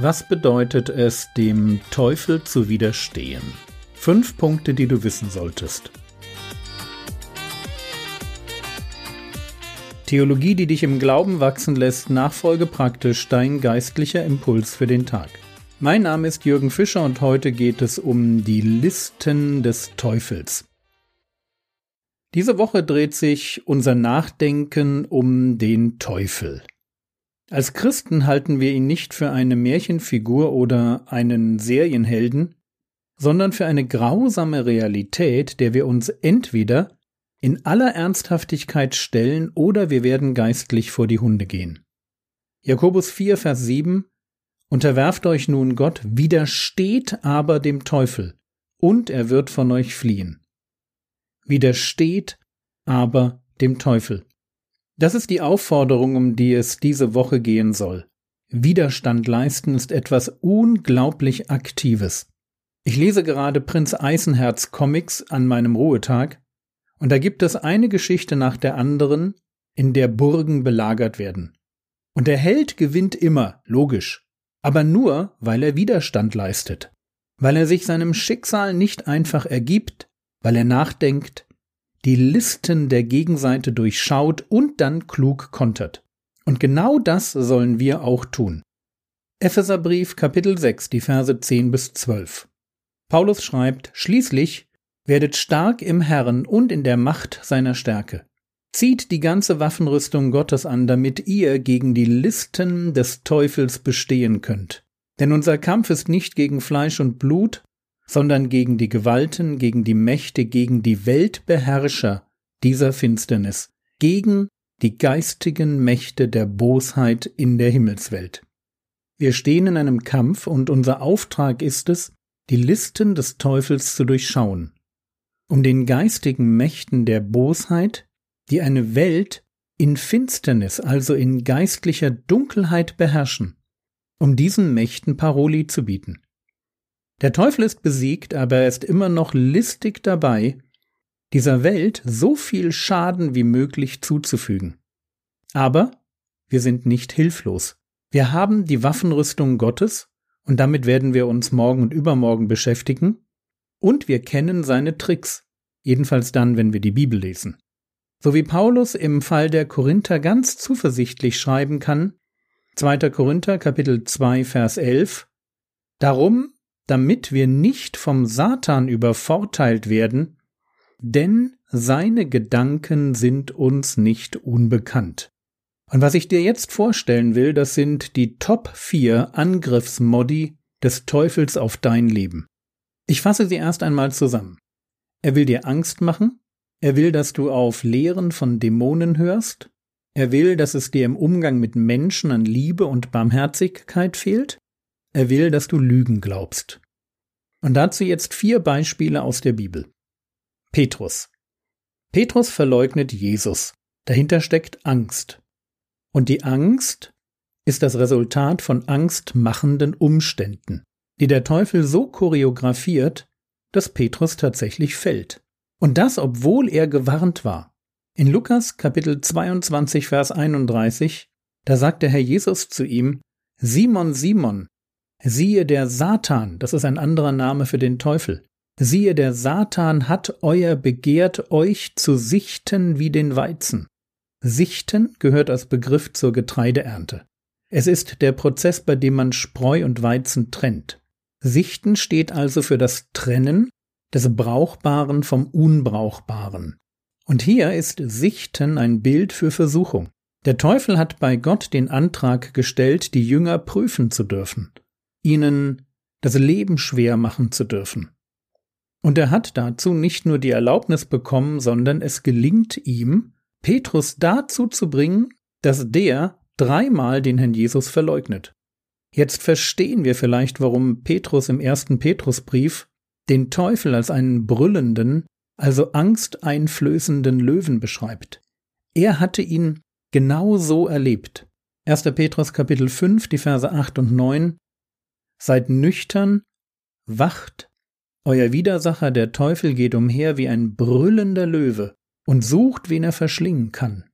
Was bedeutet es, dem Teufel zu widerstehen? Fünf Punkte, die du wissen solltest. Theologie, die dich im Glauben wachsen lässt, nachfolge praktisch dein geistlicher Impuls für den Tag. Mein Name ist Jürgen Fischer und heute geht es um die Listen des Teufels. Diese Woche dreht sich unser Nachdenken um den Teufel. Als Christen halten wir ihn nicht für eine Märchenfigur oder einen Serienhelden, sondern für eine grausame Realität, der wir uns entweder in aller Ernsthaftigkeit stellen oder wir werden geistlich vor die Hunde gehen. Jakobus 4, Vers 7 Unterwerft euch nun Gott, widersteht aber dem Teufel, und er wird von euch fliehen. Widersteht aber dem Teufel. Das ist die Aufforderung, um die es diese Woche gehen soll. Widerstand leisten ist etwas unglaublich Aktives. Ich lese gerade Prinz Eisenherz Comics an meinem Ruhetag, und da gibt es eine Geschichte nach der anderen, in der Burgen belagert werden. Und der Held gewinnt immer, logisch, aber nur, weil er Widerstand leistet, weil er sich seinem Schicksal nicht einfach ergibt, weil er nachdenkt, die Listen der Gegenseite durchschaut und dann klug kontert. Und genau das sollen wir auch tun. Epheserbrief Kapitel 6, die Verse 10 bis 12. Paulus schreibt, Schließlich werdet stark im Herrn und in der Macht seiner Stärke. Zieht die ganze Waffenrüstung Gottes an, damit ihr gegen die Listen des Teufels bestehen könnt. Denn unser Kampf ist nicht gegen Fleisch und Blut, sondern gegen die Gewalten, gegen die Mächte, gegen die Weltbeherrscher dieser Finsternis, gegen die geistigen Mächte der Bosheit in der Himmelswelt. Wir stehen in einem Kampf und unser Auftrag ist es, die Listen des Teufels zu durchschauen, um den geistigen Mächten der Bosheit, die eine Welt in Finsternis, also in geistlicher Dunkelheit beherrschen, um diesen Mächten Paroli zu bieten. Der Teufel ist besiegt, aber er ist immer noch listig dabei, dieser Welt so viel Schaden wie möglich zuzufügen. Aber wir sind nicht hilflos. Wir haben die Waffenrüstung Gottes, und damit werden wir uns morgen und übermorgen beschäftigen, und wir kennen seine Tricks, jedenfalls dann, wenn wir die Bibel lesen. So wie Paulus im Fall der Korinther ganz zuversichtlich schreiben kann, 2. Korinther Kapitel 2 Vers 11, Darum damit wir nicht vom Satan übervorteilt werden, denn seine Gedanken sind uns nicht unbekannt. Und was ich dir jetzt vorstellen will, das sind die Top 4 Angriffsmodi des Teufels auf dein Leben. Ich fasse sie erst einmal zusammen. Er will dir Angst machen, er will, dass du auf Lehren von Dämonen hörst, er will, dass es dir im Umgang mit Menschen an Liebe und Barmherzigkeit fehlt, er will, dass du Lügen glaubst. Und dazu jetzt vier Beispiele aus der Bibel. Petrus. Petrus verleugnet Jesus. Dahinter steckt Angst. Und die Angst ist das Resultat von angstmachenden Umständen, die der Teufel so choreografiert, dass Petrus tatsächlich fällt. Und das, obwohl er gewarnt war. In Lukas Kapitel 22, Vers 31, da sagt der Herr Jesus zu ihm, Simon, Simon, Siehe der Satan, das ist ein anderer Name für den Teufel. Siehe der Satan hat euer begehrt, euch zu sichten wie den Weizen. Sichten gehört als Begriff zur Getreideernte. Es ist der Prozess, bei dem man Spreu und Weizen trennt. Sichten steht also für das Trennen des Brauchbaren vom Unbrauchbaren. Und hier ist Sichten ein Bild für Versuchung. Der Teufel hat bei Gott den Antrag gestellt, die Jünger prüfen zu dürfen ihnen das Leben schwer machen zu dürfen. Und er hat dazu nicht nur die Erlaubnis bekommen, sondern es gelingt ihm, Petrus dazu zu bringen, dass der dreimal den Herrn Jesus verleugnet. Jetzt verstehen wir vielleicht, warum Petrus im ersten Petrusbrief den Teufel als einen brüllenden, also angsteinflößenden Löwen beschreibt. Er hatte ihn genau so erlebt. 1. Petrus Kapitel 5, die Verse 8 und 9 Seid nüchtern, wacht, euer Widersacher der Teufel geht umher wie ein brüllender Löwe und sucht, wen er verschlingen kann.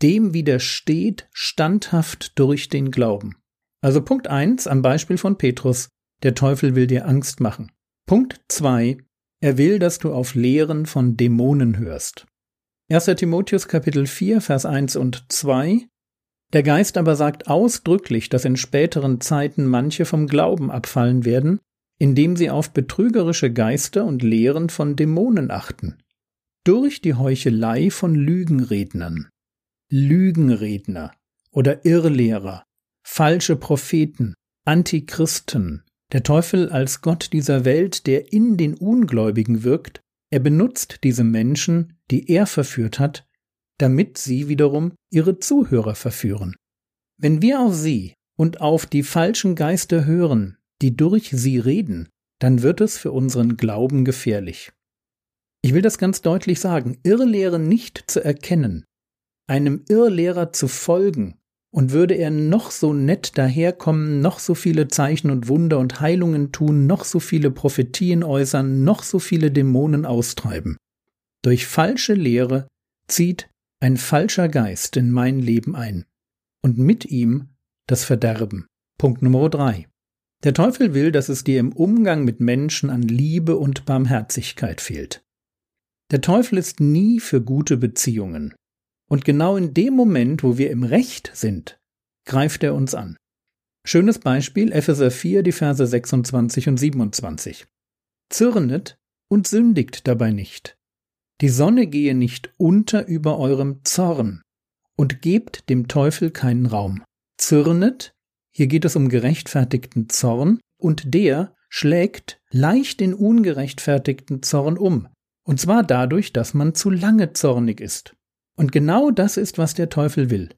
Dem widersteht standhaft durch den Glauben. Also Punkt 1 am Beispiel von Petrus, der Teufel will dir Angst machen. Punkt 2, er will, dass du auf Lehren von Dämonen hörst. 1. Timotheus Kapitel 4, Vers 1 und 2 Der Geist aber sagt ausdrücklich, dass in späteren Zeiten manche vom Glauben abfallen werden, indem sie auf betrügerische Geister und Lehren von Dämonen achten. Durch die Heuchelei von Lügenrednern. Lügenredner oder Irrlehrer, falsche Propheten, Antichristen, der Teufel als Gott dieser Welt, der in den Ungläubigen wirkt, er benutzt diese Menschen, die er verführt hat, damit sie wiederum ihre Zuhörer verführen. Wenn wir auf sie und auf die falschen Geister hören, die durch sie reden, dann wird es für unseren Glauben gefährlich. Ich will das ganz deutlich sagen, Irrlehre nicht zu erkennen, einem Irrlehrer zu folgen, und würde er noch so nett daherkommen, noch so viele Zeichen und Wunder und Heilungen tun, noch so viele Prophetien äußern, noch so viele Dämonen austreiben. Durch falsche Lehre zieht ein falscher Geist in mein Leben ein. Und mit ihm das Verderben. Punkt Nummer drei. Der Teufel will, dass es dir im Umgang mit Menschen an Liebe und Barmherzigkeit fehlt. Der Teufel ist nie für gute Beziehungen. Und genau in dem Moment, wo wir im Recht sind, greift er uns an. Schönes Beispiel Epheser 4, die Verse 26 und 27. Zürnet und sündigt dabei nicht. Die Sonne gehe nicht unter über eurem Zorn und gebt dem Teufel keinen Raum. Zürnet, hier geht es um gerechtfertigten Zorn, und der schlägt leicht den ungerechtfertigten Zorn um, und zwar dadurch, dass man zu lange zornig ist. Und genau das ist, was der Teufel will.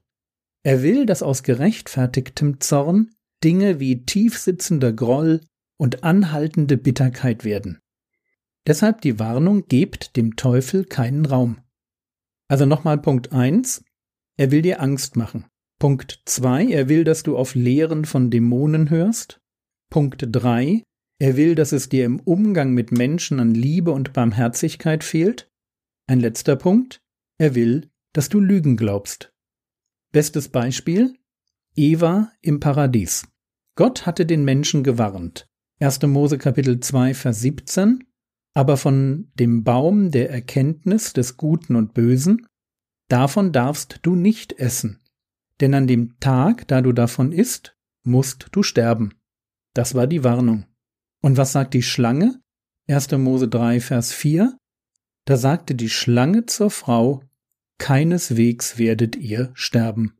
Er will, dass aus gerechtfertigtem Zorn Dinge wie tiefsitzender Groll und anhaltende Bitterkeit werden. Deshalb die Warnung, gebt dem Teufel keinen Raum. Also nochmal Punkt eins: Er will dir Angst machen. Punkt zwei: Er will, dass du auf Lehren von Dämonen hörst. Punkt drei: Er will, dass es dir im Umgang mit Menschen an Liebe und Barmherzigkeit fehlt. Ein letzter Punkt. Er will, dass du Lügen glaubst. Bestes Beispiel Eva im Paradies. Gott hatte den Menschen gewarnt. 1. Mose Kapitel 2 Vers 17 aber von dem Baum der Erkenntnis des Guten und Bösen, davon darfst du nicht essen, denn an dem Tag, da du davon isst, musst du sterben. Das war die Warnung. Und was sagt die Schlange? 1. Mose 3, Vers 4. Da sagte die Schlange zur Frau, keineswegs werdet ihr sterben.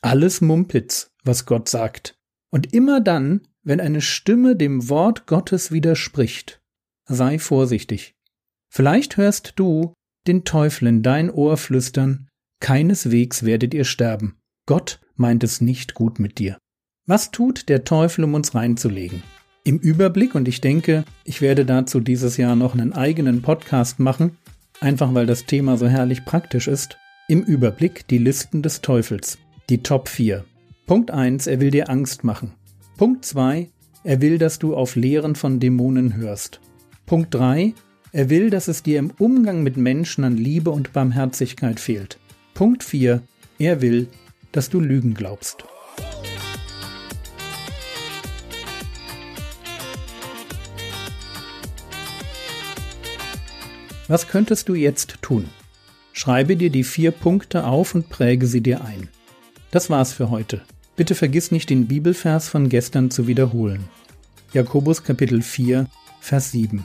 Alles Mumpitz, was Gott sagt. Und immer dann, wenn eine Stimme dem Wort Gottes widerspricht, sei vorsichtig. Vielleicht hörst du den Teufel in dein Ohr flüstern, keineswegs werdet ihr sterben. Gott meint es nicht gut mit dir. Was tut der Teufel, um uns reinzulegen? Im Überblick, und ich denke, ich werde dazu dieses Jahr noch einen eigenen Podcast machen, einfach weil das Thema so herrlich praktisch ist, im Überblick die Listen des Teufels, die Top 4. Punkt 1, er will dir Angst machen. Punkt 2, er will, dass du auf Lehren von Dämonen hörst. Punkt 3, er will, dass es dir im Umgang mit Menschen an Liebe und Barmherzigkeit fehlt. Punkt 4, er will, dass du Lügen glaubst. Was könntest du jetzt tun? Schreibe dir die vier Punkte auf und präge sie dir ein. Das war's für heute. Bitte vergiss nicht, den Bibelvers von gestern zu wiederholen. Jakobus Kapitel 4, Vers 7.